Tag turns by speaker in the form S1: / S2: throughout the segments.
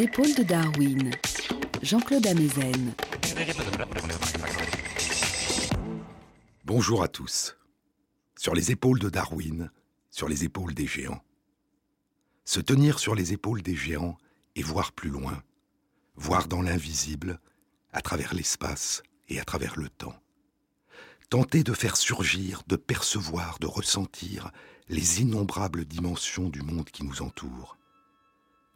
S1: Épaules de Darwin, Jean-Claude Amezen.
S2: Bonjour à tous. Sur les épaules de Darwin, sur les épaules des géants. Se tenir sur les épaules des géants et voir plus loin, voir dans l'invisible, à travers l'espace et à travers le temps. Tenter de faire surgir, de percevoir, de ressentir les innombrables dimensions du monde qui nous entoure.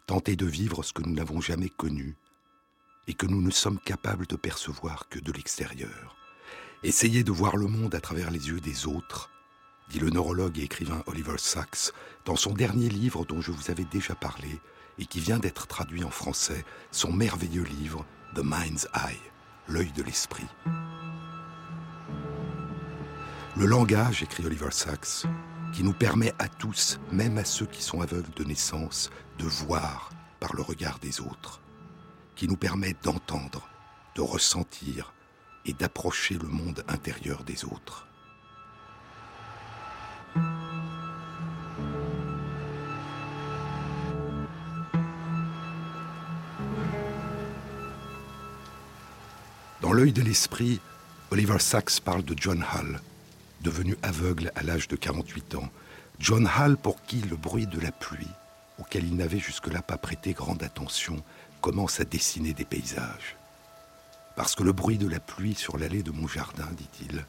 S2: Tenter de vivre ce que nous n'avons jamais connu et que nous ne sommes capables de percevoir que de l'extérieur. Essayer de voir le monde à travers les yeux des autres, dit le neurologue et écrivain Oliver Sacks dans son dernier livre dont je vous avais déjà parlé et qui vient d'être traduit en français, son merveilleux livre The Mind's Eye, l'œil de l'esprit. Le langage, écrit Oliver Sacks, qui nous permet à tous, même à ceux qui sont aveugles de naissance, de voir par le regard des autres, qui nous permet d'entendre, de ressentir et d'approcher le monde intérieur des autres. Dans l'œil de l'esprit, Oliver Sacks parle de John Hall, devenu aveugle à l'âge de 48 ans. John Hall pour qui le bruit de la pluie, auquel il n'avait jusque-là pas prêté grande attention, commence à dessiner des paysages. Parce que le bruit de la pluie sur l'allée de mon jardin, dit-il,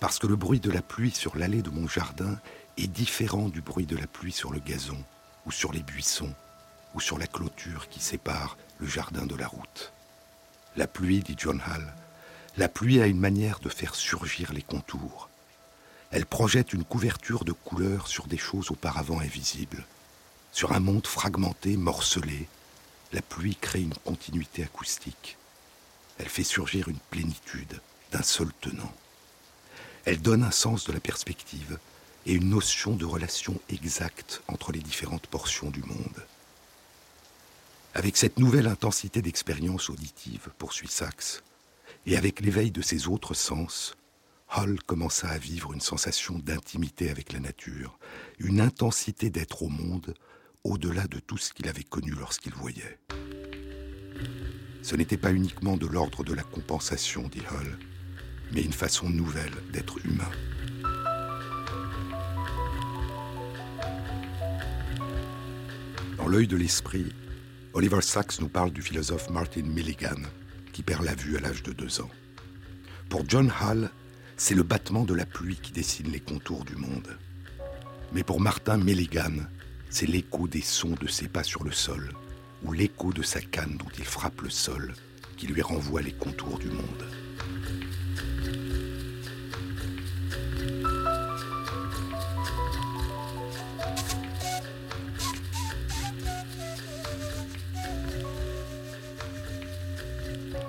S2: parce que le bruit de la pluie sur l'allée de mon jardin est différent du bruit de la pluie sur le gazon, ou sur les buissons, ou sur la clôture qui sépare le jardin de la route. La pluie, dit John Hall, la pluie a une manière de faire surgir les contours. Elle projette une couverture de couleurs sur des choses auparavant invisibles. Sur un monde fragmenté, morcelé, la pluie crée une continuité acoustique. Elle fait surgir une plénitude d'un seul tenant. Elle donne un sens de la perspective et une notion de relation exacte entre les différentes portions du monde. Avec cette nouvelle intensité d'expérience auditive, poursuit Sachs, et avec l'éveil de ses autres sens, Hall commença à vivre une sensation d'intimité avec la nature, une intensité d'être au monde au-delà de tout ce qu'il avait connu lorsqu'il voyait. Ce n'était pas uniquement de l'ordre de la compensation, dit Hull, mais une façon nouvelle d'être humain. Dans l'œil de l'esprit, Oliver Sacks nous parle du philosophe Martin Milligan, qui perd la vue à l'âge de deux ans. Pour John Hall, c'est le battement de la pluie qui dessine les contours du monde. Mais pour Martin Milligan, c'est l'écho des sons de ses pas sur le sol, ou l'écho de sa canne dont il frappe le sol, qui lui renvoie les contours du monde.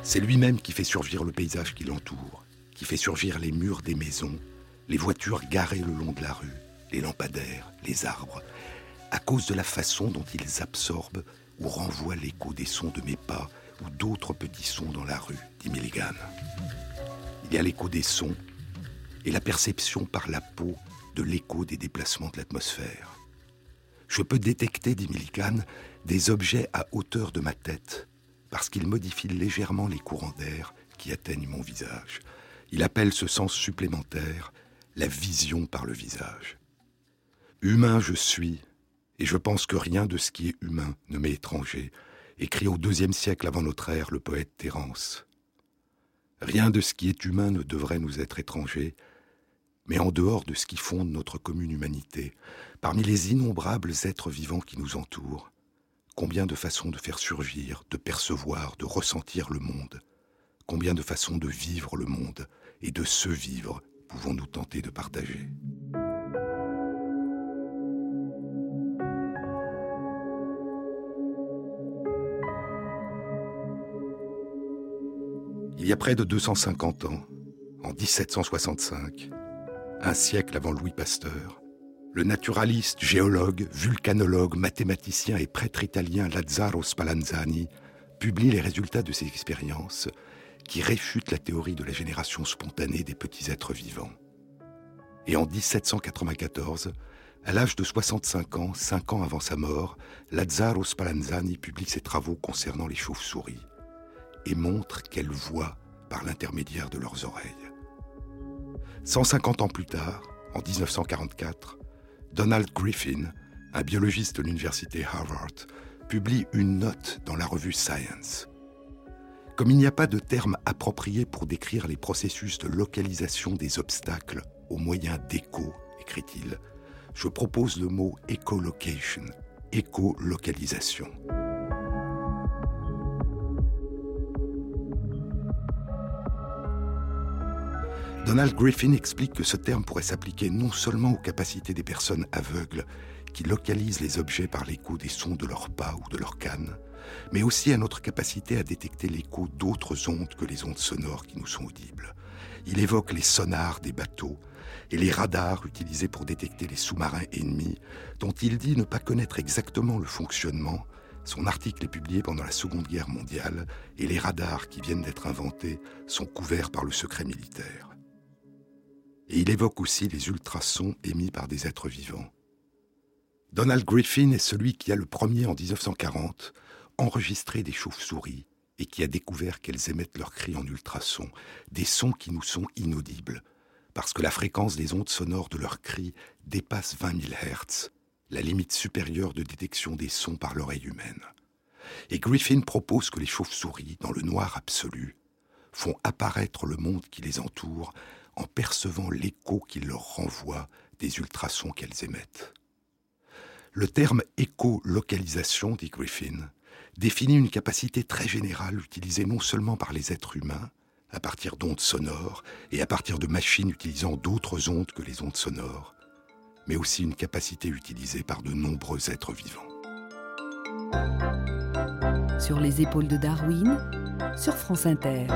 S2: C'est lui-même qui fait surgir le paysage qui l'entoure qui fait surgir les murs des maisons, les voitures garées le long de la rue, les lampadaires, les arbres, à cause de la façon dont ils absorbent ou renvoient l'écho des sons de mes pas ou d'autres petits sons dans la rue, dit Milligan. Il y a l'écho des sons et la perception par la peau de l'écho des déplacements de l'atmosphère. Je peux détecter, dit Milligan, des objets à hauteur de ma tête parce qu'ils modifient légèrement les courants d'air qui atteignent mon visage. Il appelle ce sens supplémentaire la vision par le visage. Humain je suis, et je pense que rien de ce qui est humain ne m'est étranger, écrit au deuxième siècle avant notre ère le poète Terence. Rien de ce qui est humain ne devrait nous être étranger, mais en dehors de ce qui fonde notre commune humanité, parmi les innombrables êtres vivants qui nous entourent, combien de façons de faire surgir, de percevoir, de ressentir le monde, combien de façons de vivre le monde, et de ce vivre pouvons-nous tenter de partager. Il y a près de 250 ans, en 1765, un siècle avant Louis Pasteur, le naturaliste, géologue, vulcanologue, mathématicien et prêtre italien Lazzaro Spallanzani publie les résultats de ses expériences qui réfute la théorie de la génération spontanée des petits êtres vivants. Et en 1794, À l'âge de 65 ans, cinq ans avant sa mort, Lazzaro Spallanzani publie ses travaux concernant les chauves-souris et montre qu'elles voient par l'intermédiaire de leurs oreilles. 150 ans plus tard, en 1944, Donald Griffin, un biologiste de l'université Harvard, publie une note dans la revue Science. Comme il n'y a pas de terme approprié pour décrire les processus de localisation des obstacles au moyen d'écho, écrit-il, je propose le mot écolocation, écolocalisation. Donald Griffin explique que ce terme pourrait s'appliquer non seulement aux capacités des personnes aveugles qui localisent les objets par l'écho des sons de leurs pas ou de leurs cannes, mais aussi à notre capacité à détecter l'écho d'autres ondes que les ondes sonores qui nous sont audibles. Il évoque les sonars des bateaux et les radars utilisés pour détecter les sous-marins ennemis, dont il dit ne pas connaître exactement le fonctionnement. Son article est publié pendant la Seconde Guerre mondiale et les radars qui viennent d'être inventés sont couverts par le secret militaire. Et il évoque aussi les ultrasons émis par des êtres vivants. Donald Griffin est celui qui a le premier en 1940 enregistré des chauves-souris et qui a découvert qu'elles émettent leurs cris en ultrasons, des sons qui nous sont inaudibles, parce que la fréquence des ondes sonores de leurs cris dépasse 20 000 Hz, la limite supérieure de détection des sons par l'oreille humaine. Et Griffin propose que les chauves-souris, dans le noir absolu, font apparaître le monde qui les entoure en percevant l'écho qu'ils leur renvoient des ultrasons qu'elles émettent. Le terme écolocalisation, dit Griffin, définit une capacité très générale utilisée non seulement par les êtres humains, à partir d'ondes sonores et à partir de machines utilisant d'autres ondes que les ondes sonores, mais aussi une capacité utilisée par de nombreux êtres vivants.
S1: Sur les épaules de Darwin, sur France Inter.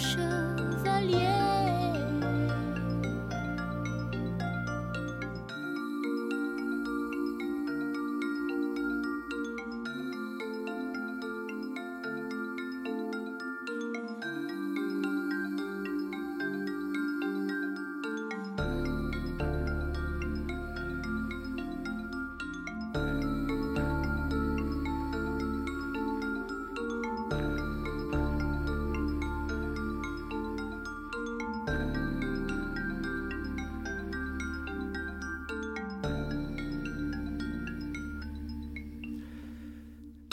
S2: 舍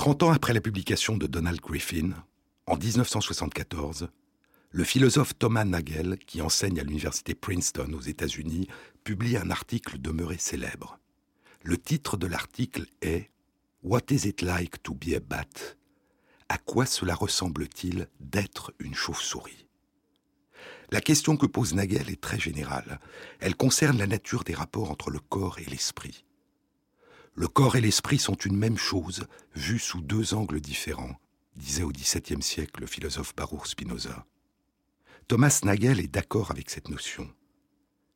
S2: 30 ans après la publication de Donald Griffin, en 1974, le philosophe Thomas Nagel, qui enseigne à l'université Princeton aux États-Unis, publie un article demeuré célèbre. Le titre de l'article est What is it like to be a bat? À quoi cela ressemble-t-il d'être une chauve-souris? La question que pose Nagel est très générale. Elle concerne la nature des rapports entre le corps et l'esprit. Le corps et l'esprit sont une même chose, vus sous deux angles différents, disait au XVIIe siècle le philosophe Baruch Spinoza. Thomas Nagel est d'accord avec cette notion.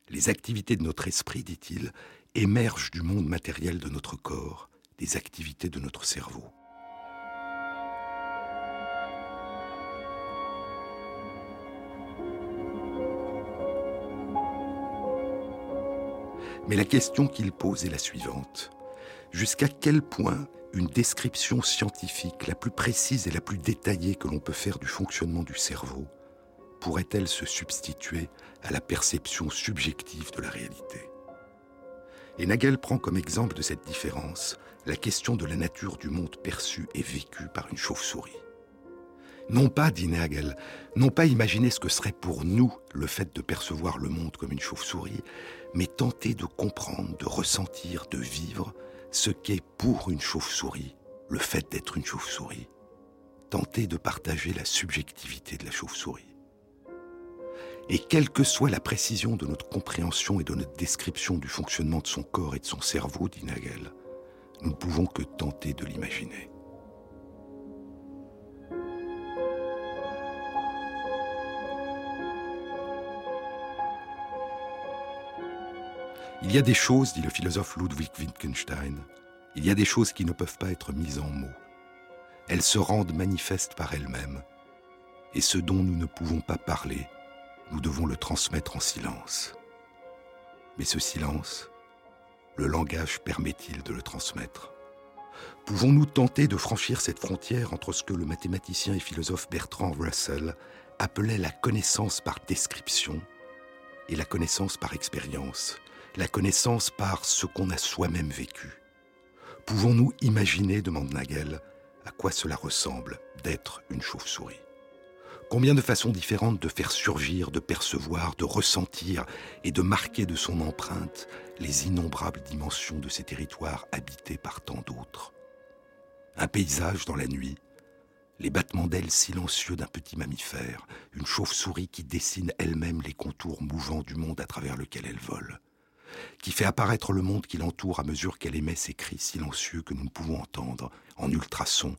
S2: Les activités de notre esprit, dit-il, émergent du monde matériel de notre corps, des activités de notre cerveau. Mais la question qu'il pose est la suivante. Jusqu'à quel point une description scientifique la plus précise et la plus détaillée que l'on peut faire du fonctionnement du cerveau pourrait-elle se substituer à la perception subjective de la réalité? Et Nagel prend comme exemple de cette différence la question de la nature du monde perçu et vécu par une chauve-souris. Non pas, dit Nagel, non pas imaginer ce que serait pour nous le fait de percevoir le monde comme une chauve-souris, mais tenter de comprendre, de ressentir, de vivre ce qu'est pour une chauve-souris le fait d'être une chauve-souris. Tenter de partager la subjectivité de la chauve-souris. Et quelle que soit la précision de notre compréhension et de notre description du fonctionnement de son corps et de son cerveau, dit Nagel, nous ne pouvons que tenter de l'imaginer. Il y a des choses, dit le philosophe Ludwig Wittgenstein, il y a des choses qui ne peuvent pas être mises en mots. Elles se rendent manifestes par elles-mêmes, et ce dont nous ne pouvons pas parler, nous devons le transmettre en silence. Mais ce silence, le langage permet-il de le transmettre? Pouvons-nous tenter de franchir cette frontière entre ce que le mathématicien et philosophe Bertrand Russell appelait la connaissance par description et la connaissance par expérience, la connaissance par ce qu'on a soi-même vécu. Pouvons-nous imaginer, demande Nagel, à quoi cela ressemble d'être une chauve-souris? Combien de façons différentes de faire surgir, de percevoir, de ressentir et de marquer de son empreinte les innombrables dimensions de ces territoires habités par tant d'autres? Un paysage dans la nuit, les battements d'ailes silencieux d'un petit mammifère, une chauve-souris qui dessine elle-même les contours mouvants du monde à travers lequel elle vole qui fait apparaître le monde qui l'entoure à mesure qu'elle émet ces cris silencieux que nous ne pouvons entendre, en ultrasons,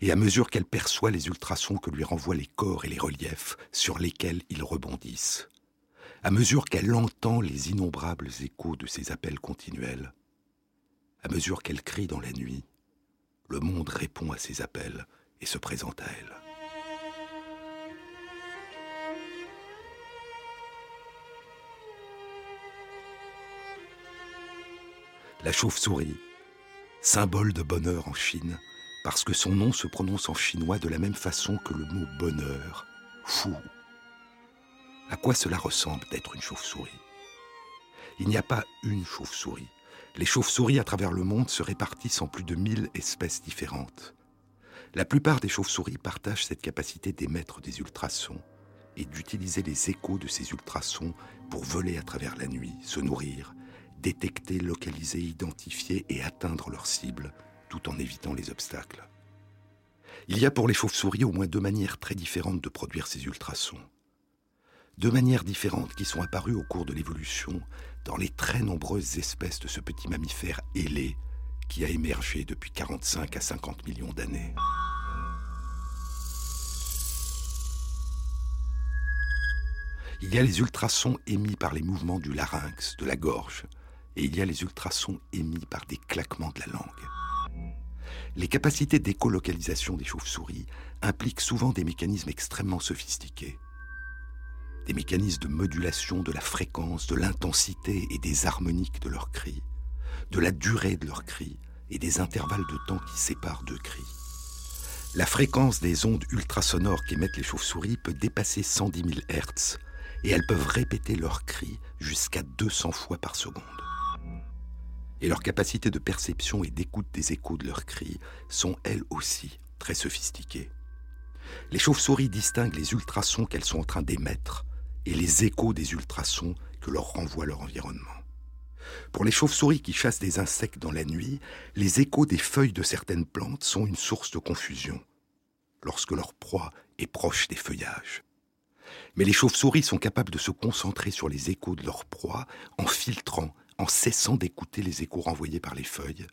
S2: et à mesure qu'elle perçoit les ultrasons que lui renvoient les corps et les reliefs sur lesquels ils rebondissent, à mesure qu'elle entend les innombrables échos de ces appels continuels, à mesure qu'elle crie dans la nuit, le monde répond à ces appels et se présente à elle. La chauve-souris, symbole de bonheur en Chine, parce que son nom se prononce en chinois de la même façon que le mot bonheur, fou. À quoi cela ressemble d'être une chauve-souris? Il n'y a pas une chauve-souris. Les chauves-souris à travers le monde se répartissent en plus de mille espèces différentes. La plupart des chauves-souris partagent cette capacité d'émettre des ultrasons et d'utiliser les échos de ces ultrasons pour voler à travers la nuit, se nourrir détecter, localiser, identifier et atteindre leur cible, tout en évitant les obstacles. Il y a pour les chauves-souris au moins deux manières très différentes de produire ces ultrasons. Deux manières différentes qui sont apparues au cours de l'évolution dans les très nombreuses espèces de ce petit mammifère ailé qui a émergé depuis 45 à 50 millions d'années. Il y a les ultrasons émis par les mouvements du larynx, de la gorge, et il y a les ultrasons émis par des claquements de la langue. Les capacités d'écolocalisation des chauves-souris impliquent souvent des mécanismes extrêmement sophistiqués. Des mécanismes de modulation de la fréquence, de l'intensité et des harmoniques de leurs cris, de la durée de leurs cris et des intervalles de temps qui séparent deux cris. La fréquence des ondes ultrasonores qu'émettent les chauves-souris peut dépasser 110 000 Hz et elles peuvent répéter leurs cris jusqu'à 200 fois par seconde. Et leur capacité de perception et d'écoute des échos de leurs cris sont elles aussi très sophistiquées. Les chauves-souris distinguent les ultrasons qu'elles sont en train d'émettre et les échos des ultrasons que leur renvoie leur environnement. Pour les chauves-souris qui chassent des insectes dans la nuit, les échos des feuilles de certaines plantes sont une source de confusion lorsque leur proie est proche des feuillages. Mais les chauves-souris sont capables de se concentrer sur les échos de leur proie en filtrant, en cessant d'écouter les échos renvoyés par les feuilles,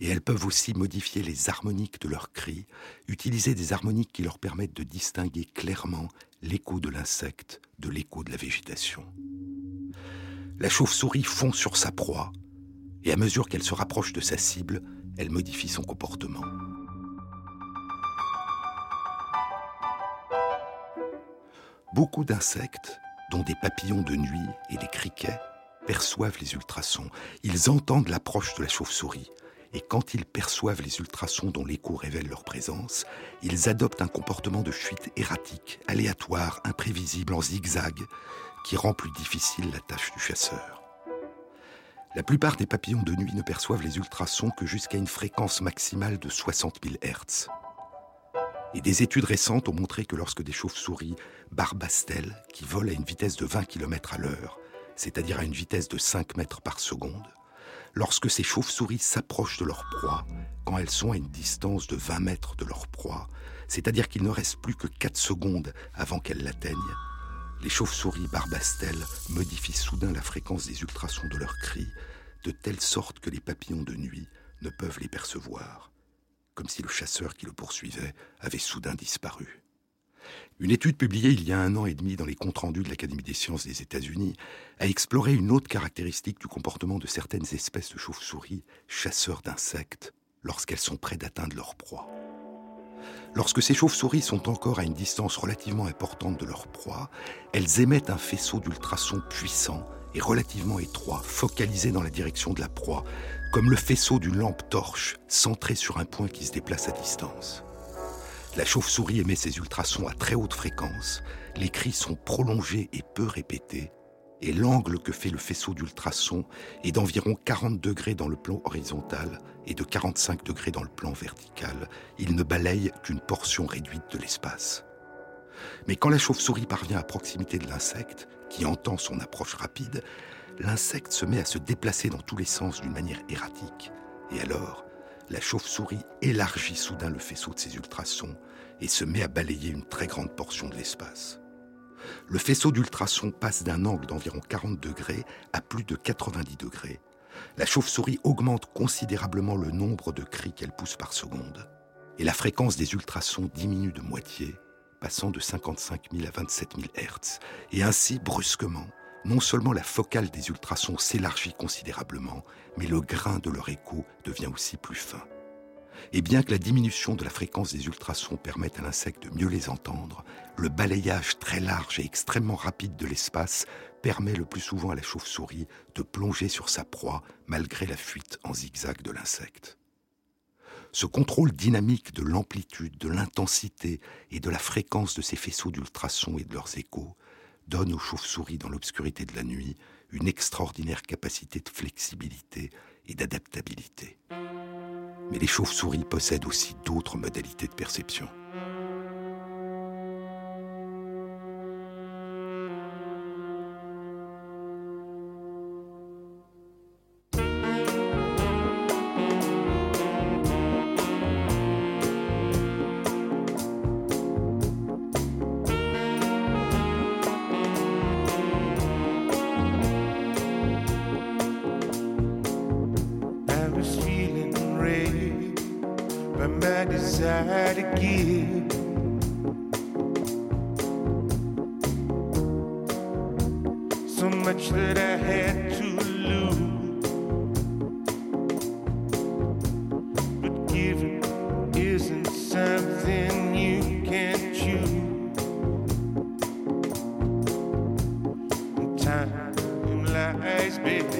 S2: et elles peuvent aussi modifier les harmoniques de leurs cris, utiliser des harmoniques qui leur permettent de distinguer clairement l'écho de l'insecte de l'écho de la végétation. La chauve-souris fond sur sa proie, et à mesure qu'elle se rapproche de sa cible, elle modifie son comportement. Beaucoup d'insectes, dont des papillons de nuit et des criquets, perçoivent les ultrasons. Ils entendent l'approche de la chauve-souris. Et quand ils perçoivent les ultrasons dont l'écho révèle leur présence, ils adoptent un comportement de fuite erratique, aléatoire, imprévisible, en zigzag, qui rend plus difficile la tâche du chasseur. La plupart des papillons de nuit ne perçoivent les ultrasons que jusqu'à une fréquence maximale de 60 000 Hz. Et des études récentes ont montré que lorsque des chauves-souris barbastelles, qui volent à une vitesse de 20 km à l'heure, c'est-à-dire à une vitesse de 5 mètres par seconde, lorsque ces chauves-souris s'approchent de leur proie, quand elles sont à une distance de 20 mètres de leur proie, c'est-à-dire qu'il ne reste plus que 4 secondes avant qu'elles l'atteignent, les chauves-souris barbastelles modifient soudain la fréquence des ultrasons de leurs cris, de telle sorte que les papillons de nuit ne peuvent les percevoir comme si le chasseur qui le poursuivait avait soudain disparu. Une étude publiée il y a un an et demi dans les comptes rendus de l'Académie des sciences des États-Unis a exploré une autre caractéristique du comportement de certaines espèces de chauves-souris, chasseurs d'insectes, lorsqu'elles sont près d'atteindre leur proie. Lorsque ces chauves-souris sont encore à une distance relativement importante de leur proie, elles émettent un faisceau d'ultrasons puissant et relativement étroit, focalisé dans la direction de la proie, comme le faisceau d'une lampe torche centrée sur un point qui se déplace à distance. La chauve-souris émet ses ultrasons à très haute fréquence, les cris sont prolongés et peu répétés, et l'angle que fait le faisceau d'ultrasons est d'environ 40 degrés dans le plan horizontal et de 45 degrés dans le plan vertical. Il ne balaye qu'une portion réduite de l'espace. Mais quand la chauve-souris parvient à proximité de l'insecte, qui entend son approche rapide, l'insecte se met à se déplacer dans tous les sens d'une manière erratique. Et alors, la chauve-souris élargit soudain le faisceau de ses ultrasons et se met à balayer une très grande portion de l'espace. Le faisceau d'ultrasons passe d'un angle d'environ 40 degrés à plus de 90 degrés. La chauve-souris augmente considérablement le nombre de cris qu'elle pousse par seconde. Et la fréquence des ultrasons diminue de moitié, passant de 55 000 à 27 000 Hz. Et ainsi, brusquement, non seulement la focale des ultrasons s'élargit considérablement, mais le grain de leur écho devient aussi plus fin. Et bien que la diminution de la fréquence des ultrasons permette à l'insecte de mieux les entendre, le balayage très large et extrêmement rapide de l'espace permet le plus souvent à la chauve-souris de plonger sur sa proie malgré la fuite en zigzag de l'insecte. Ce contrôle dynamique de l'amplitude, de l'intensité et de la fréquence de ces faisceaux d'ultrasons et de leurs échos donne aux chauves-souris dans l'obscurité de la nuit une extraordinaire capacité de flexibilité et d'adaptabilité. Mais les chauves-souris possèdent aussi d'autres modalités de perception.
S3: time, lies beneath.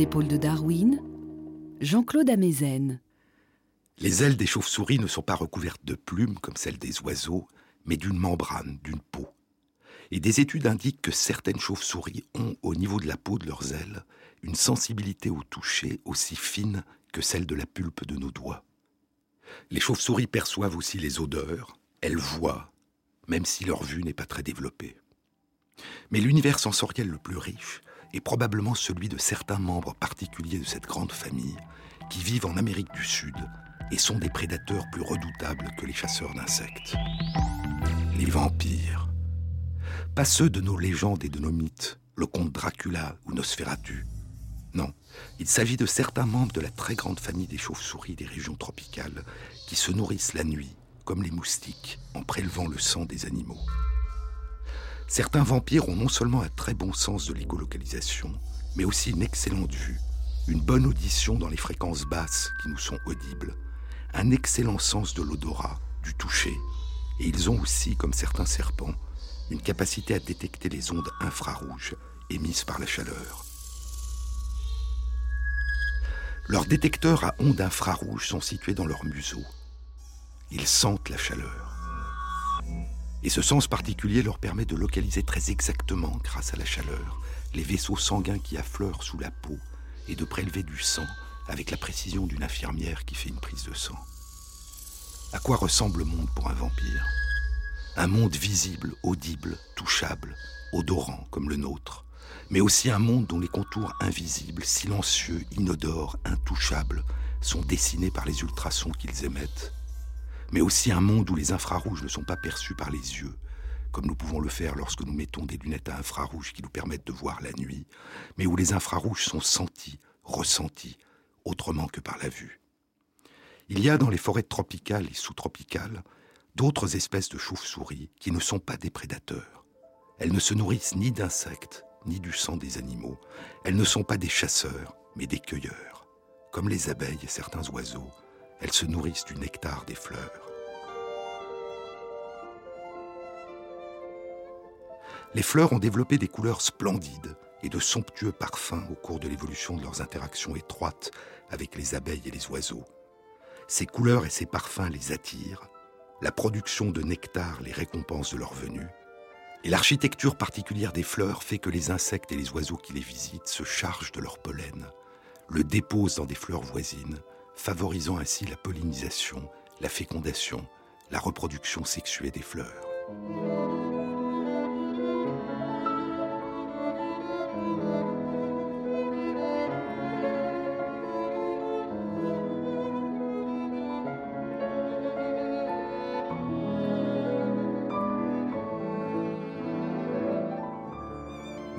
S1: Épaules de Darwin, Jean-Claude Amezen.
S2: Les ailes des chauves-souris ne sont pas recouvertes de plumes comme celles des oiseaux, mais d'une membrane, d'une peau. Et des études indiquent que certaines chauves-souris ont, au niveau de la peau de leurs ailes, une sensibilité au toucher aussi fine que celle de la pulpe de nos doigts. Les chauves-souris perçoivent aussi les odeurs, elles voient, même si leur vue n'est pas très développée. Mais l'univers sensoriel le plus riche, est probablement celui de certains membres particuliers de cette grande famille qui vivent en Amérique du Sud et sont des prédateurs plus redoutables que les chasseurs d'insectes. Les vampires. Pas ceux de nos légendes et de nos mythes, le comte Dracula ou Nosferatu. Non, il s'agit de certains membres de la très grande famille des chauves-souris des régions tropicales qui se nourrissent la nuit, comme les moustiques, en prélevant le sang des animaux. Certains vampires ont non seulement un très bon sens de l'écolocalisation, mais aussi une excellente vue, une bonne audition dans les fréquences basses qui nous sont audibles, un excellent sens de l'odorat, du toucher, et ils ont aussi, comme certains serpents, une capacité à détecter les ondes infrarouges émises par la chaleur. Leurs détecteurs à ondes infrarouges sont situés dans leur museau. Ils sentent la chaleur. Et ce sens particulier leur permet de localiser très exactement, grâce à la chaleur, les vaisseaux sanguins qui affleurent sous la peau et de prélever du sang avec la précision d'une infirmière qui fait une prise de sang. À quoi ressemble le monde pour un vampire? Un monde visible, audible, touchable, odorant comme le nôtre, mais aussi un monde dont les contours invisibles, silencieux, inodores, intouchables, sont dessinés par les ultrasons qu'ils émettent mais aussi un monde où les infrarouges ne sont pas perçus par les yeux, comme nous pouvons le faire lorsque nous mettons des lunettes à infrarouge qui nous permettent de voir la nuit, mais où les infrarouges sont sentis, ressentis, autrement que par la vue. Il y a dans les forêts tropicales et sous-tropicales d'autres espèces de chauves-souris qui ne sont pas des prédateurs. Elles ne se nourrissent ni d'insectes, ni du sang des animaux. Elles ne sont pas des chasseurs, mais des cueilleurs. Comme les abeilles et certains oiseaux, elles se nourrissent du nectar des fleurs. Les fleurs ont développé des couleurs splendides et de somptueux parfums au cours de l'évolution de leurs interactions étroites avec les abeilles et les oiseaux. Ces couleurs et ces parfums les attirent, la production de nectar les récompense de leur venue, et l'architecture particulière des fleurs fait que les insectes et les oiseaux qui les visitent se chargent de leur pollen, le déposent dans des fleurs voisines, favorisant ainsi la pollinisation, la fécondation, la reproduction sexuée des fleurs.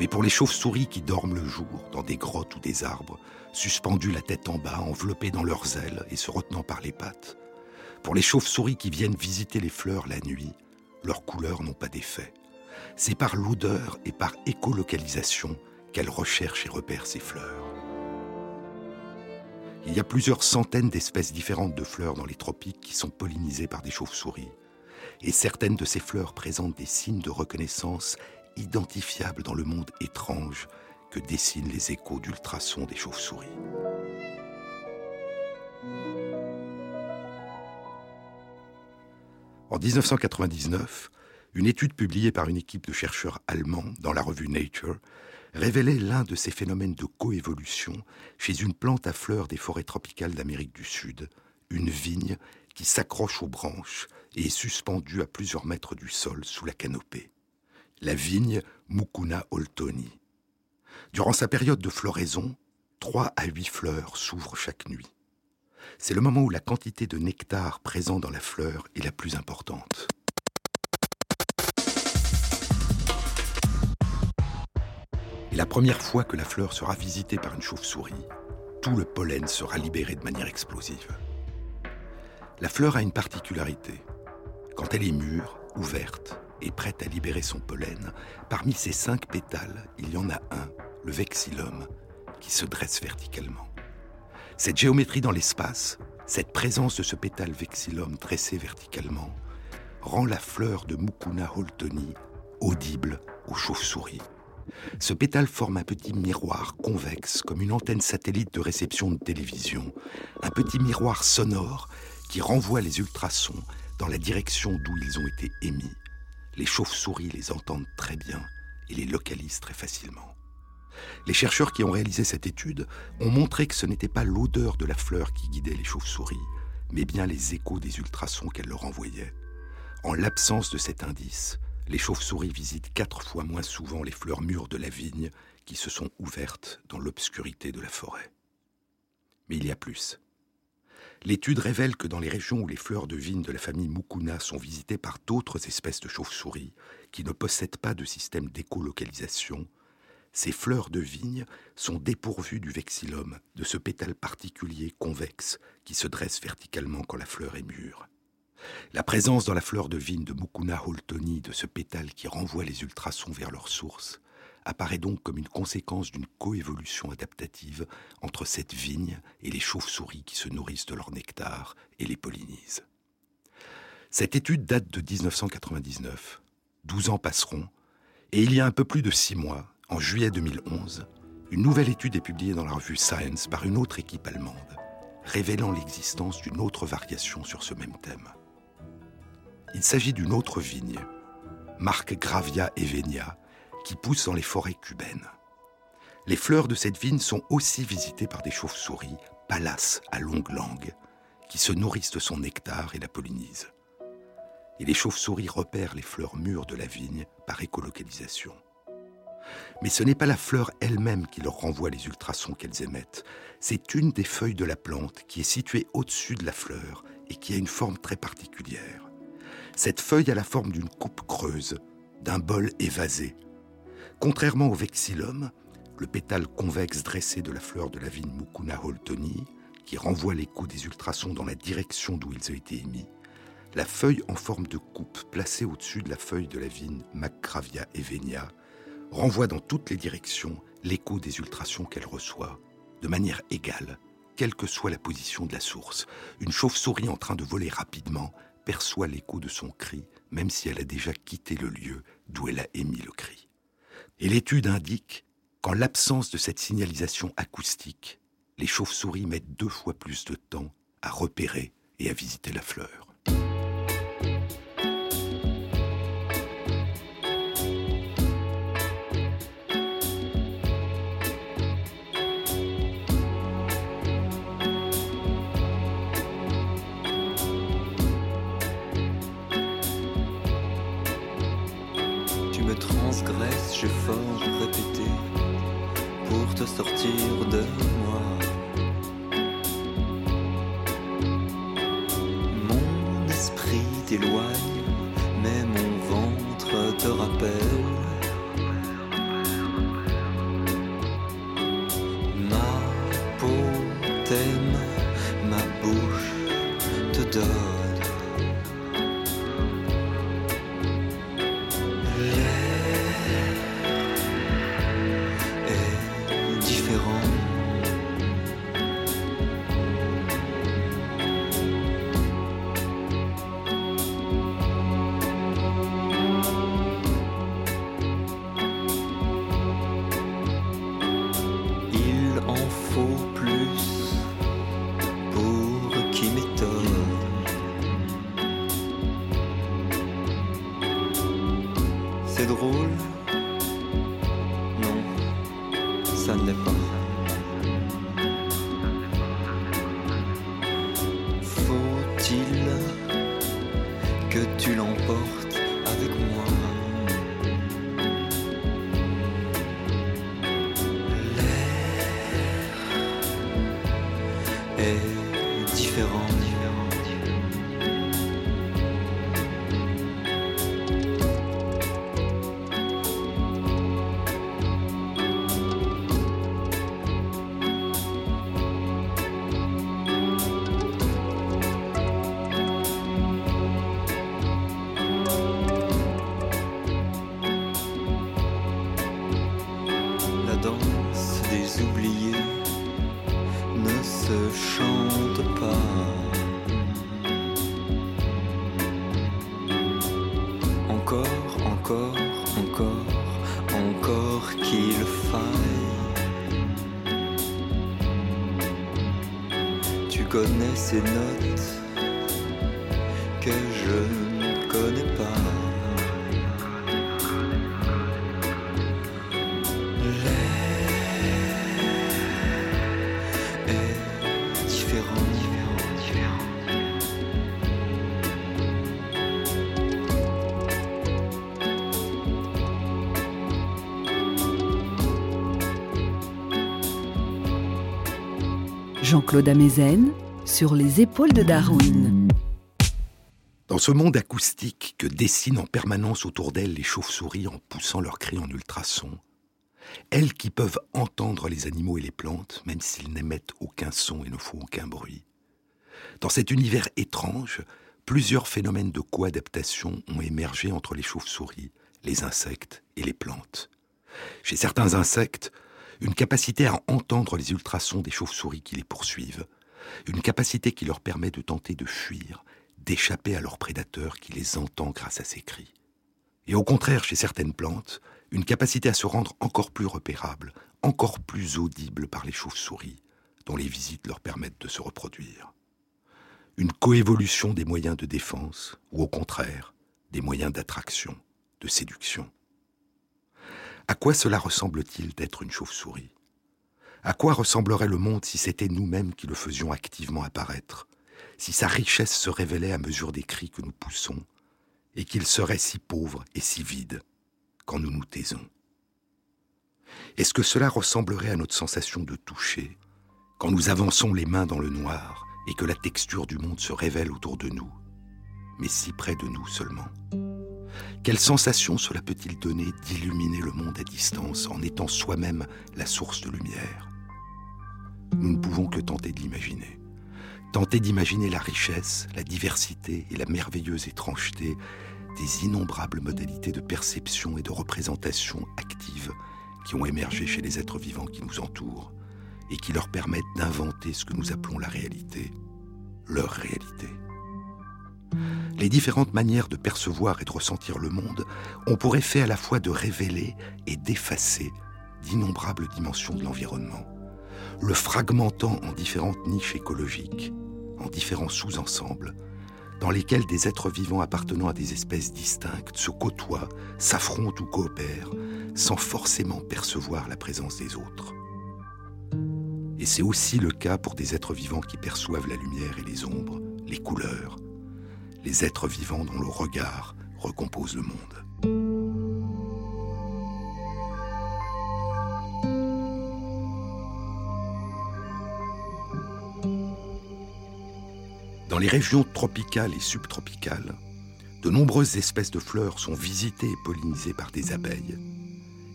S2: Mais pour les chauves-souris qui dorment le jour dans des grottes ou des arbres, suspendus la tête en bas, enveloppés dans leurs ailes et se retenant par les pattes, pour les chauves-souris qui viennent visiter les fleurs la nuit, leurs couleurs n'ont pas d'effet. C'est par l'odeur et par écolocalisation qu'elles recherchent et repèrent ces fleurs. Il y a plusieurs centaines d'espèces différentes de fleurs dans les tropiques qui sont pollinisées par des chauves-souris. Et certaines de ces fleurs présentent des signes de reconnaissance identifiable dans le monde étrange que dessinent les échos d'ultrasons des chauves-souris. En 1999, une étude publiée par une équipe de chercheurs allemands dans la revue Nature révélait l'un de ces phénomènes de coévolution chez une plante à fleurs des forêts tropicales d'Amérique du Sud, une vigne qui s'accroche aux branches et est suspendue à plusieurs mètres du sol sous la canopée la vigne Mukuna Oltoni. Durant sa période de floraison, trois à huit fleurs s'ouvrent chaque nuit. C'est le moment où la quantité de nectar présent dans la fleur est la plus importante. Et la première fois que la fleur sera visitée par une chauve-souris, tout le pollen sera libéré de manière explosive. La fleur a une particularité. Quand elle est mûre, ouverte, et prête à libérer son pollen, parmi ses cinq pétales, il y en a un, le vexillum, qui se dresse verticalement. Cette géométrie dans l'espace, cette présence de ce pétale vexillum dressé verticalement, rend la fleur de Mukuna holtoni audible aux chauves-souris. Ce pétale forme un petit miroir convexe, comme une antenne satellite de réception de télévision, un petit miroir sonore qui renvoie les ultrasons dans la direction d'où ils ont été émis les chauves-souris les entendent très bien et les localisent très facilement. Les chercheurs qui ont réalisé cette étude ont montré que ce n'était pas l'odeur de la fleur qui guidait les chauves-souris, mais bien les échos des ultrasons qu'elle leur envoyait. En l'absence de cet indice, les chauves-souris visitent quatre fois moins souvent les fleurs mûres de la vigne qui se sont ouvertes dans l'obscurité de la forêt. Mais il y a plus. L'étude révèle que dans les régions où les fleurs de vigne de la famille Mukuna sont visitées par d'autres espèces de chauves-souris qui ne possèdent pas de système d'écolocalisation, ces fleurs de vigne sont dépourvues du vexillum, de ce pétale particulier convexe qui se dresse verticalement quand la fleur est mûre. La présence dans la fleur de vigne de Mukuna holtoni de ce pétale qui renvoie les ultrasons vers leur source apparaît donc comme une conséquence d'une coévolution adaptative entre cette vigne et les chauves-souris qui se nourrissent de leur nectar et les pollinisent. Cette étude date de 1999. Douze ans passeront, et il y a un peu plus de six mois, en juillet 2011, une nouvelle étude est publiée dans la revue Science par une autre équipe allemande, révélant l'existence d'une autre variation sur ce même thème. Il s'agit d'une autre vigne, Marc Gravia Evenia, qui pousse dans les forêts cubaines. Les fleurs de cette vigne sont aussi visitées par des chauves-souris, palaces à longue langue, qui se nourrissent de son nectar et la pollinisent. Et les chauves-souris repèrent les fleurs mûres de la vigne par écolocalisation. Mais ce n'est pas la fleur elle-même qui leur renvoie les ultrasons qu'elles émettent, c'est une des feuilles de la plante qui est située au-dessus de la fleur et qui a une forme très particulière. Cette feuille a la forme d'une coupe creuse d'un bol évasé. Contrairement au vexillum, le pétale convexe dressé de la fleur de la vigne Mucuna holtoni, qui renvoie l'écho des ultrasons dans la direction d'où ils ont été émis, la feuille en forme de coupe placée au-dessus de la feuille de la vigne Macravia evenia renvoie dans toutes les directions l'écho des ultrasons qu'elle reçoit, de manière égale, quelle que soit la position de la source. Une chauve-souris en train de voler rapidement perçoit l'écho de son cri, même si elle a déjà quitté le lieu d'où elle a émis le cri. Et l'étude indique qu'en l'absence de cette signalisation acoustique, les chauves-souris mettent deux fois plus de temps à repérer et à visiter la fleur.
S3: Sortir de moi. Mon esprit t'éloigne, mais mon ventre te rappelle.
S1: Jean-Claude Amezen sur les épaules de Darwin.
S2: Dans ce monde acoustique que dessinent en permanence autour d'elles les chauves-souris en poussant leurs cris en ultrasons, elles qui peuvent entendre les animaux et les plantes, même s'ils n'émettent aucun son et ne font aucun bruit. Dans cet univers étrange, plusieurs phénomènes de coadaptation ont émergé entre les chauves-souris, les insectes et les plantes. Chez certains insectes, une capacité à entendre les ultrasons des chauves-souris qui les poursuivent, une capacité qui leur permet de tenter de fuir, d'échapper à leur prédateur qui les entend grâce à ses cris. Et au contraire, chez certaines plantes, une capacité à se rendre encore plus repérable, encore plus audible par les chauves-souris, dont les visites leur permettent de se reproduire. Une coévolution des moyens de défense, ou au contraire, des moyens d'attraction, de séduction. À quoi cela ressemble-t-il d'être une chauve-souris? À quoi ressemblerait le monde si c'était nous-mêmes qui le faisions activement apparaître, si sa richesse se révélait à mesure des cris que nous poussons, et qu'il serait si pauvre et si vide quand nous nous taisons? Est-ce que cela ressemblerait à notre sensation de toucher, quand nous avançons les mains dans le noir et que la texture du monde se révèle autour de nous, mais si près de nous seulement? Quelle sensation cela peut-il donner d'illuminer le monde à distance en étant soi-même la source de lumière? Nous ne pouvons que tenter de l'imaginer. Tenter d'imaginer la richesse, la diversité et la merveilleuse étrangeté des innombrables modalités de perception et de représentation active qui ont émergé chez les êtres vivants qui nous entourent et qui leur permettent d'inventer ce que nous appelons la réalité, leur réalité. Les différentes manières de percevoir et de ressentir le monde ont pour effet à la fois de révéler et d'effacer d'innombrables dimensions de l'environnement, le fragmentant en différentes niches écologiques, en différents sous-ensembles, dans lesquels des êtres vivants appartenant à des espèces distinctes se côtoient, s'affrontent ou coopèrent, sans forcément percevoir la présence des autres. Et c'est aussi le cas pour des êtres vivants qui perçoivent la lumière et les ombres, les couleurs, les êtres vivants dont le regard recompose le monde. Dans les régions tropicales et subtropicales, de nombreuses espèces de fleurs sont visitées et pollinisées par des abeilles,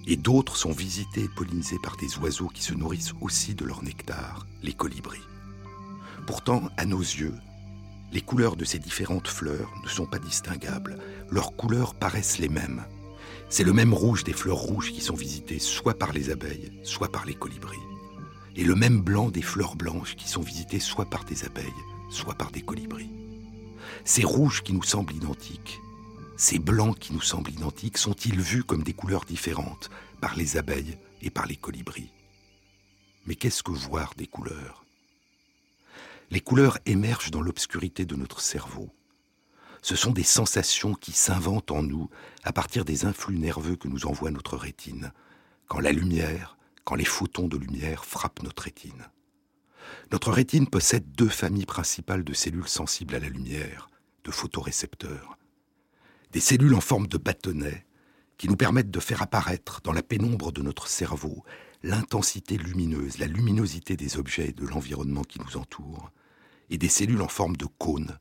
S2: et d'autres sont visitées et pollinisées par des oiseaux qui se nourrissent aussi de leur nectar, les colibris. Pourtant, à nos yeux, les couleurs de ces différentes fleurs ne sont pas distinguables. Leurs couleurs paraissent les mêmes. C'est le même rouge des fleurs rouges qui sont visitées soit par les abeilles, soit par les colibris. Et le même blanc des fleurs blanches qui sont visitées soit par des abeilles, soit par des colibris. Ces rouges qui nous semblent identiques, ces blancs qui nous semblent identiques, sont-ils vus comme des couleurs différentes par les abeilles et par les colibris? Mais qu'est-ce que voir des couleurs? Les couleurs émergent dans l'obscurité de notre cerveau. Ce sont des sensations qui s'inventent en nous à partir des influx nerveux que nous envoie notre rétine, quand la lumière, quand les photons de lumière frappent notre rétine. Notre rétine possède deux familles principales de cellules sensibles à la lumière, de photorécepteurs. Des cellules en forme de bâtonnets qui nous permettent de faire apparaître dans la pénombre de notre cerveau l'intensité lumineuse, la luminosité des objets et de l'environnement qui nous entoure, et des cellules en forme de cône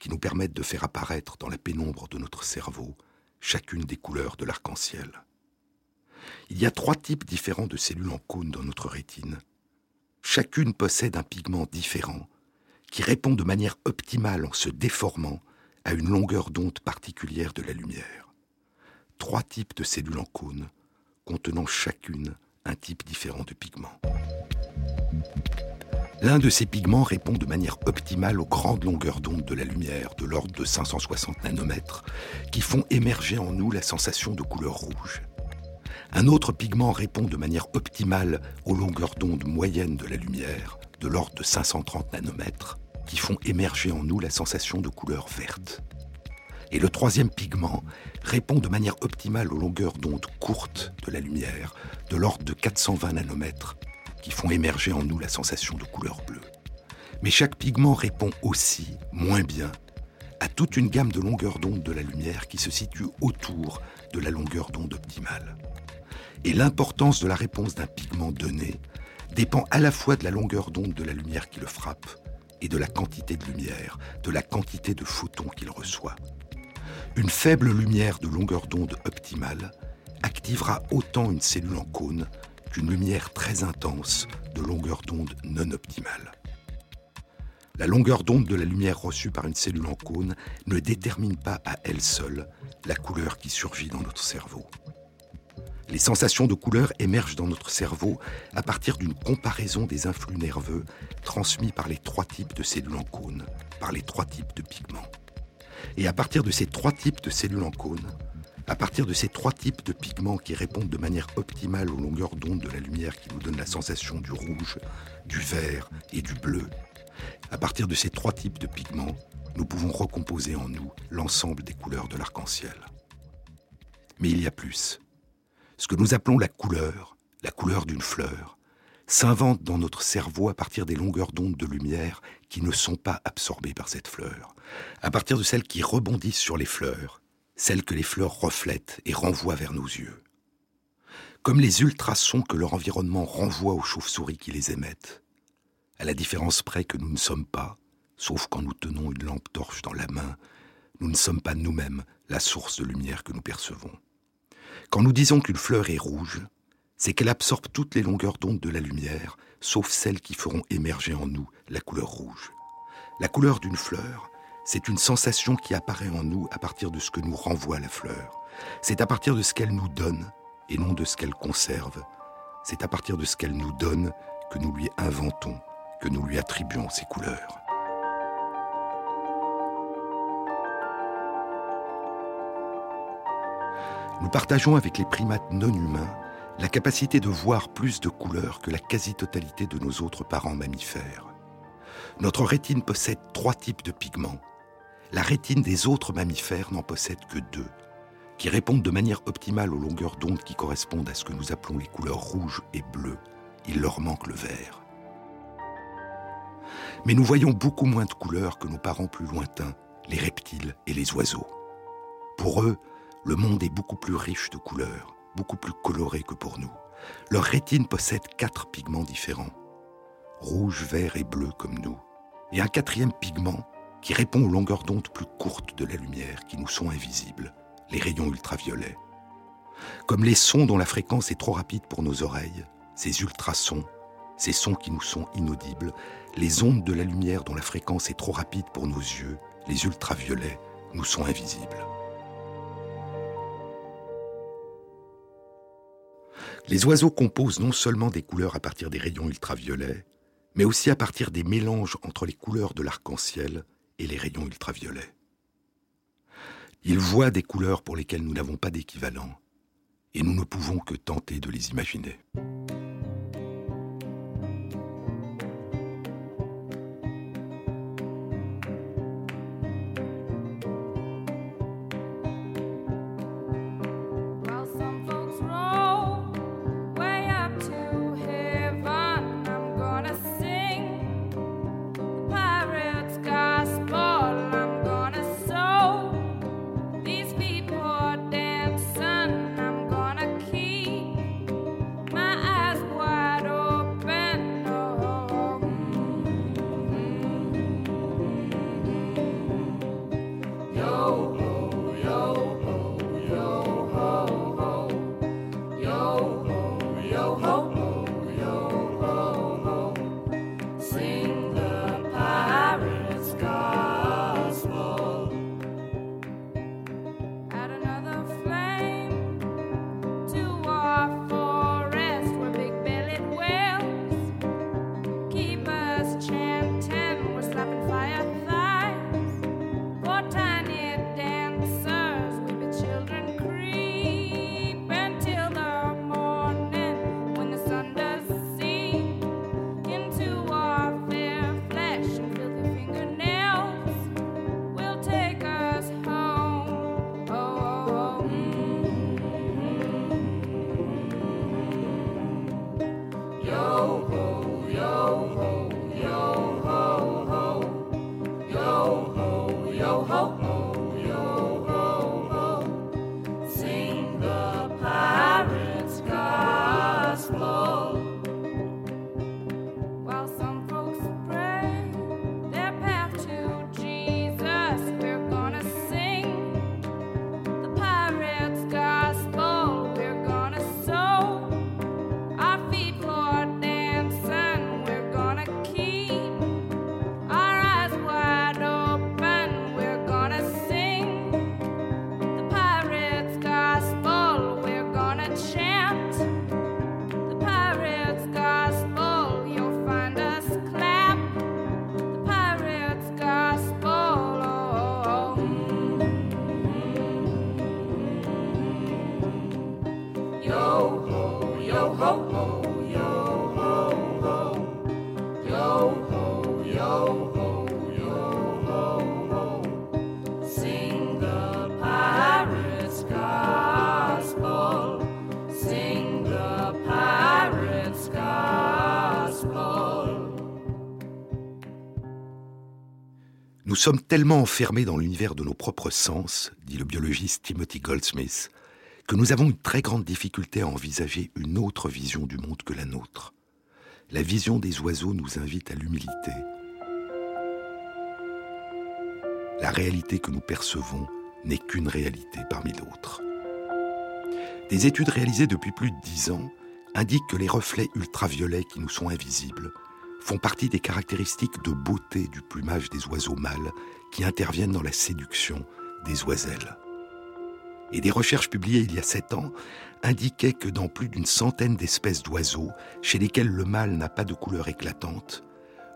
S2: qui nous permettent de faire apparaître dans la pénombre de notre cerveau chacune des couleurs de l'arc-en-ciel. Il y a trois types différents de cellules en cône dans notre rétine. Chacune possède un pigment différent qui répond de manière optimale en se déformant à une longueur d'onde particulière de la lumière. Trois types de cellules en cône contenant chacune un type différent de pigment. L'un de ces pigments répond de manière optimale aux grandes longueurs d'onde de la lumière, de l'ordre de 560 nanomètres, qui font émerger en nous la sensation de couleur rouge. Un autre pigment répond de manière optimale aux longueurs d'onde moyennes de la lumière, de l'ordre de 530 nanomètres, qui font émerger en nous la sensation de couleur verte. Et le troisième pigment répond de manière optimale aux longueurs d'onde courtes de la lumière, de l'ordre de 420 nanomètres, qui font émerger en nous la sensation de couleur bleue. Mais chaque pigment répond aussi, moins bien, à toute une gamme de longueurs d'onde de la lumière qui se situe autour de la longueur d'onde optimale. Et l'importance de la réponse d'un pigment donné dépend à la fois de la longueur d'onde de la lumière qui le frappe et de la quantité de lumière, de la quantité de photons qu'il reçoit. Une faible lumière de longueur d'onde optimale activera autant une cellule en cône qu'une lumière très intense de longueur d'onde non optimale. La longueur d'onde de la lumière reçue par une cellule en cône ne détermine pas à elle seule la couleur qui surgit dans notre cerveau. Les sensations de couleur émergent dans notre cerveau à partir d'une comparaison des influx nerveux transmis par les trois types de cellules en cône, par les trois types de pigments. Et à partir de ces trois types de cellules en cône, à partir de ces trois types de pigments qui répondent de manière optimale aux longueurs d'onde de la lumière qui nous donne la sensation du rouge, du vert et du bleu, à partir de ces trois types de pigments, nous pouvons recomposer en nous l'ensemble des couleurs de l'arc-en-ciel. Mais il y a plus. Ce que nous appelons la couleur, la couleur d'une fleur, s'invente dans notre cerveau à partir des longueurs d'onde de lumière qui ne sont pas absorbées par cette fleur, à partir de celles qui rebondissent sur les fleurs celles que les fleurs reflètent et renvoient vers nos yeux. Comme les ultrasons que leur environnement renvoie aux chauves-souris qui les émettent, à la différence près que nous ne sommes pas, sauf quand nous tenons une lampe torche dans la main,
S4: nous ne sommes pas nous-mêmes la source de lumière que nous percevons. Quand nous disons qu'une fleur est rouge, c'est qu'elle absorbe toutes les longueurs d'onde de la lumière, sauf celles qui feront émerger en nous la couleur rouge. La couleur d'une fleur, c'est une sensation qui apparaît en nous à partir de ce que nous renvoie la fleur. C'est à partir de ce qu'elle nous donne et non de ce qu'elle conserve. C'est à partir de ce qu'elle nous donne que nous lui inventons, que nous lui attribuons ses couleurs. Nous partageons avec les primates non humains la capacité de voir plus de couleurs que la quasi-totalité de nos autres parents mammifères. Notre rétine possède trois types de pigments. La rétine des autres mammifères n'en possède que deux, qui répondent de manière optimale aux longueurs d'onde qui correspondent à ce que nous appelons les couleurs rouges et bleues. Il leur manque le vert. Mais nous voyons beaucoup moins de couleurs que nos parents plus lointains, les reptiles et les oiseaux. Pour eux, le monde est beaucoup plus riche de couleurs, beaucoup plus coloré que pour nous. Leur rétine possède quatre pigments différents, rouge, vert et bleu comme nous, et un quatrième pigment qui répond aux longueurs d'onde plus courtes de la lumière qui nous sont invisibles, les rayons ultraviolets. Comme les sons dont la fréquence est trop rapide pour nos oreilles, ces ultrasons, ces sons qui nous sont inaudibles, les ondes de la lumière dont la fréquence est trop rapide pour nos yeux, les ultraviolets, nous sont invisibles. Les oiseaux composent non seulement des couleurs à partir des rayons ultraviolets, mais aussi à partir des mélanges entre les couleurs de l'arc-en-ciel et les rayons ultraviolets. Ils voient des couleurs pour lesquelles nous n'avons pas d'équivalent, et nous ne pouvons que tenter de les imaginer. Sommes tellement enfermés dans l'univers de nos propres sens, dit le biologiste Timothy Goldsmith, que nous avons une très grande difficulté à envisager une autre vision du monde que la nôtre. La vision des oiseaux nous invite à l'humilité.
S2: la réalité que nous percevons n'est qu'une réalité parmi d'autres. Des études réalisées depuis plus de dix ans indiquent que les reflets ultraviolets qui nous sont invisibles font partie des caractéristiques de beauté du plumage des oiseaux mâles qui interviennent dans la séduction des oiselles. Et des recherches publiées il y a sept ans indiquaient que dans plus d'une centaine d'espèces d'oiseaux, chez lesquelles le mâle n'a pas de couleur éclatante,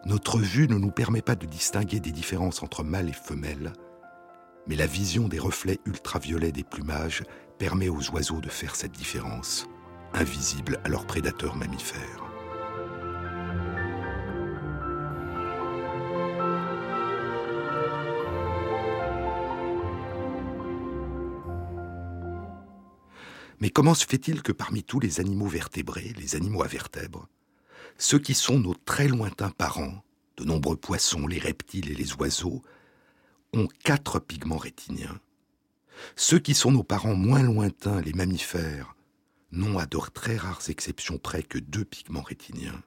S2: notre vue ne nous permet pas de distinguer des différences entre mâle et femelle, mais la vision des reflets ultraviolets des plumages permet aux oiseaux de faire cette différence, invisible à leurs prédateurs mammifères. Mais comment se fait-il que parmi tous les animaux vertébrés, les animaux à vertèbres, ceux qui sont nos très lointains parents, de nombreux poissons, les reptiles et les oiseaux, ont quatre pigments rétiniens? Ceux qui sont nos parents moins lointains, les mammifères, n'ont à de très rares exceptions près que deux pigments rétiniens.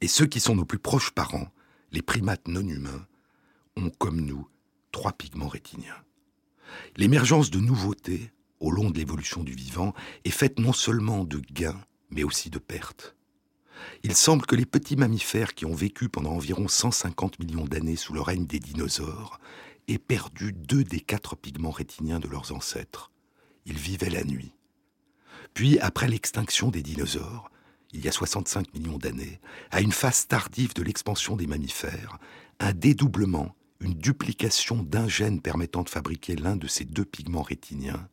S2: Et ceux qui sont nos plus proches parents, les primates non humains, ont comme nous trois pigments rétiniens. L'émergence de nouveautés au long de l'évolution du vivant est faite non seulement de gains, mais aussi de pertes. Il semble que les petits mammifères qui ont vécu pendant environ 150 millions d'années sous le règne des dinosaures aient perdu deux des quatre pigments rétiniens de leurs ancêtres. Ils vivaient la nuit. Puis, après l'extinction des dinosaures, il y a 65 millions d'années, à une phase tardive de l'expansion des mammifères, un dédoublement, une duplication d'un gène permettant de fabriquer l'un de ces deux pigments rétiniens,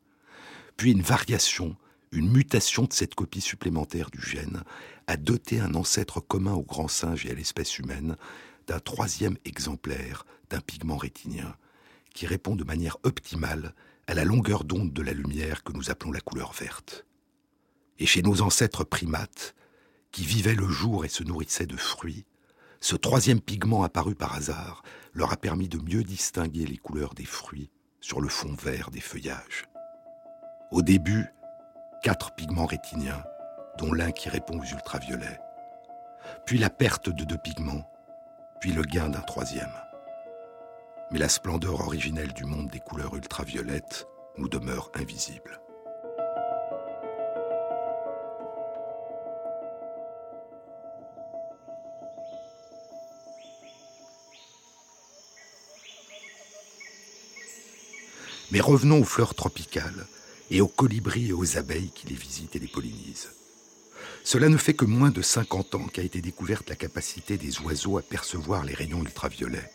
S2: puis une variation, une mutation de cette copie supplémentaire du gène, a doté un ancêtre commun au grand singe et à l'espèce humaine d'un troisième exemplaire d'un pigment rétinien, qui répond de manière optimale à la longueur d'onde de la lumière que nous appelons la couleur verte. Et chez nos ancêtres primates, qui vivaient le jour et se nourrissaient de fruits, ce troisième pigment apparu par hasard leur a permis de mieux distinguer les couleurs des fruits sur le fond vert des feuillages. Au début, quatre pigments rétiniens, dont l'un qui répond aux ultraviolets. Puis la perte de deux pigments, puis le gain d'un troisième. Mais la splendeur originelle du monde des couleurs ultraviolettes nous demeure invisible. Mais revenons aux fleurs tropicales et aux colibris et aux abeilles qui les visitent et les pollinisent. Cela ne fait que moins de 50 ans qu'a été découverte la capacité des oiseaux à percevoir les rayons ultraviolets.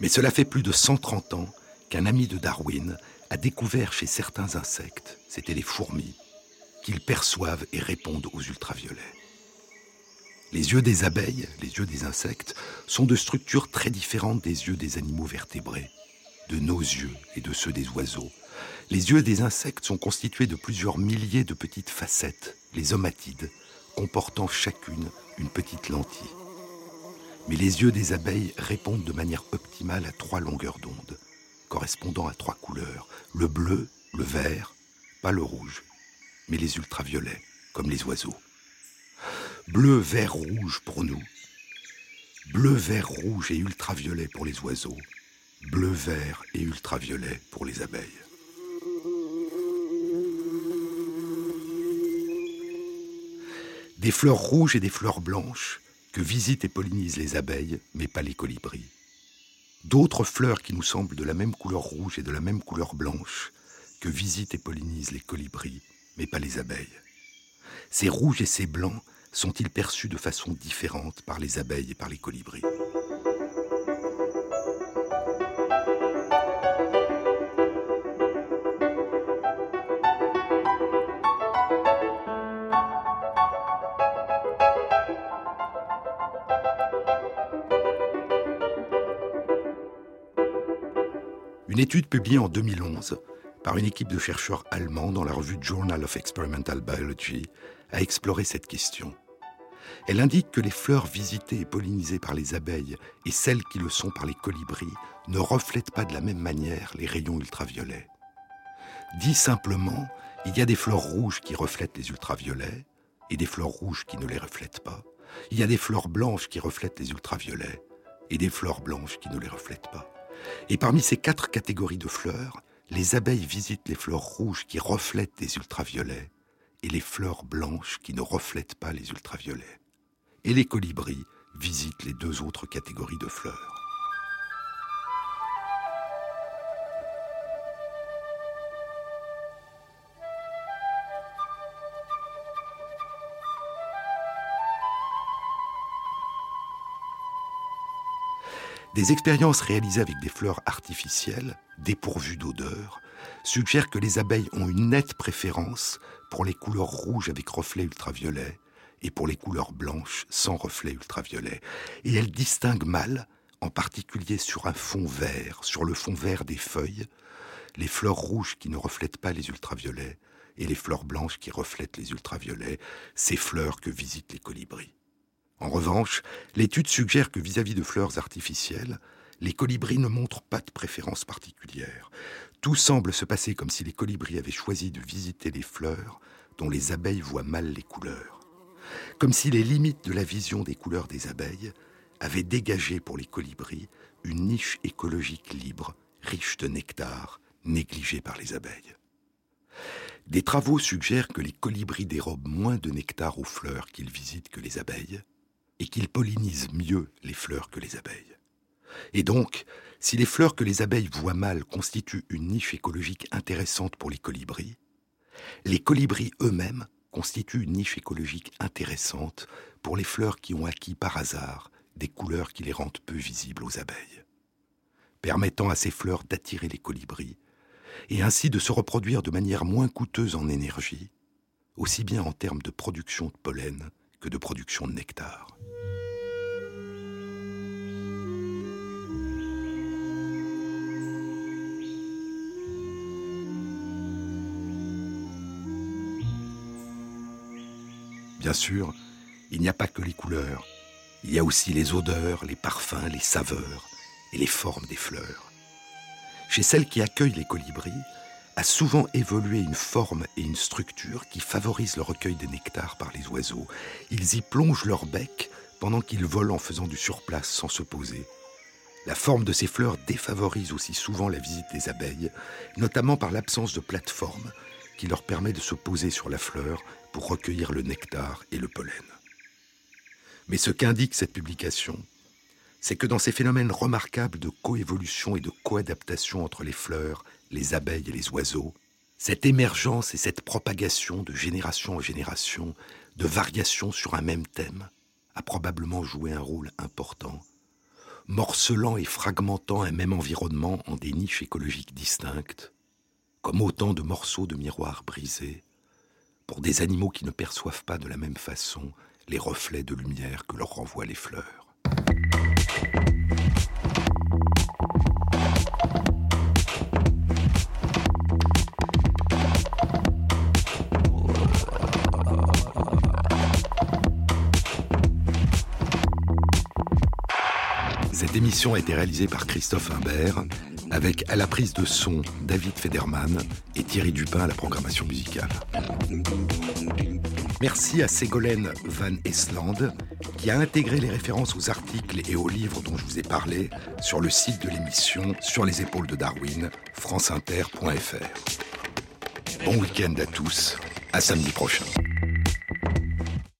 S2: Mais cela fait plus de 130 ans qu'un ami de Darwin a découvert chez certains insectes, c'étaient les fourmis, qu'ils perçoivent et répondent aux ultraviolets. Les yeux des abeilles, les yeux des insectes, sont de structures très différentes des yeux des animaux vertébrés, de nos yeux et de ceux des oiseaux, les yeux des insectes sont constitués de plusieurs milliers de petites facettes, les omatides, comportant chacune une petite lentille. Mais les yeux des abeilles répondent de manière optimale à trois longueurs d'onde, correspondant à trois couleurs, le bleu, le vert, pas le rouge, mais les ultraviolets, comme les oiseaux. Bleu, vert, rouge pour nous, bleu, vert, rouge et ultraviolet pour les oiseaux, bleu, vert et ultraviolet pour les abeilles. Des fleurs rouges et des fleurs blanches que visitent et pollinisent les abeilles, mais pas les colibris. D'autres fleurs qui nous semblent de la même couleur rouge et de la même couleur blanche que visitent et pollinisent les colibris, mais pas les abeilles. Ces rouges et ces blancs sont-ils perçus de façon différente par les abeilles et par les colibris? Une étude publiée en 2011 par une équipe de chercheurs allemands dans la revue Journal of Experimental Biology a exploré cette question. Elle indique que les fleurs visitées et pollinisées par les abeilles et celles qui le sont par les colibris ne reflètent pas de la même manière les rayons ultraviolets. Dit simplement, il y a des fleurs rouges qui reflètent les ultraviolets et des fleurs rouges qui ne les reflètent pas. Il y a des fleurs blanches qui reflètent les ultraviolets et des fleurs blanches qui ne les reflètent pas. Et parmi ces quatre catégories de fleurs, les abeilles visitent les fleurs rouges qui reflètent les ultraviolets et les fleurs blanches qui ne reflètent pas les ultraviolets. Et les colibris visitent les deux autres catégories de fleurs. Des expériences réalisées avec des fleurs artificielles, dépourvues d'odeur, suggèrent que les abeilles ont une nette préférence pour les couleurs rouges avec reflets ultraviolets et pour les couleurs blanches sans reflets ultraviolets. Et elles distinguent mal, en particulier sur un fond vert, sur le fond vert des feuilles, les fleurs rouges qui ne reflètent pas les ultraviolets et les fleurs blanches qui reflètent les ultraviolets, ces fleurs que visitent les colibris. En revanche, l'étude suggère que vis-à-vis de fleurs artificielles, les colibris ne montrent pas de préférence particulière. Tout semble se passer comme si les colibris avaient choisi de visiter les fleurs dont les abeilles voient mal les couleurs. Comme si les limites de la vision des couleurs des abeilles avaient dégagé pour les colibris une niche écologique libre, riche de nectar, négligée par les abeilles. Des travaux suggèrent que les colibris dérobent moins de nectar aux fleurs qu'ils visitent que les abeilles, et qu'ils pollinisent mieux les fleurs que les abeilles. Et donc, si les fleurs que les abeilles voient mal constituent une niche écologique intéressante pour les colibris, les colibris eux-mêmes constituent une niche écologique intéressante pour les fleurs qui ont acquis par hasard des couleurs qui les rendent peu visibles aux abeilles, permettant à ces fleurs d'attirer les colibris et ainsi de se reproduire de manière moins coûteuse en énergie, aussi bien en termes de production de pollen de production de nectar. Bien sûr, il n'y a pas que les couleurs, il y a aussi les odeurs, les parfums, les saveurs et les formes des fleurs. Chez celles qui accueillent les colibris, a souvent évolué une forme et une structure qui favorisent le recueil des nectars par les oiseaux. Ils y plongent leur bec pendant qu'ils volent en faisant du surplace sans se poser. La forme de ces fleurs défavorise aussi souvent la visite des abeilles, notamment par l'absence de plateforme qui leur permet de se poser sur la fleur pour recueillir le nectar et le pollen. Mais ce qu'indique cette publication, c'est que dans ces phénomènes remarquables de coévolution et de coadaptation entre les fleurs, les abeilles et les oiseaux, cette émergence et cette propagation de génération en génération, de variations sur un même thème, a probablement joué un rôle important, morcelant et fragmentant un même environnement en des niches écologiques distinctes, comme autant de morceaux de miroirs brisés, pour des animaux qui ne perçoivent pas de la même façon les reflets de lumière que leur renvoient les fleurs. Cette émission a été réalisée par Christophe Imbert, avec à la prise de son David Federman et Thierry Dupin à la programmation musicale. Merci à Ségolène Van Esland qui a intégré les références aux articles et aux livres dont je vous ai parlé sur le site de l'émission Sur les épaules de Darwin, franceinter.fr. Bon week-end à tous, à samedi prochain.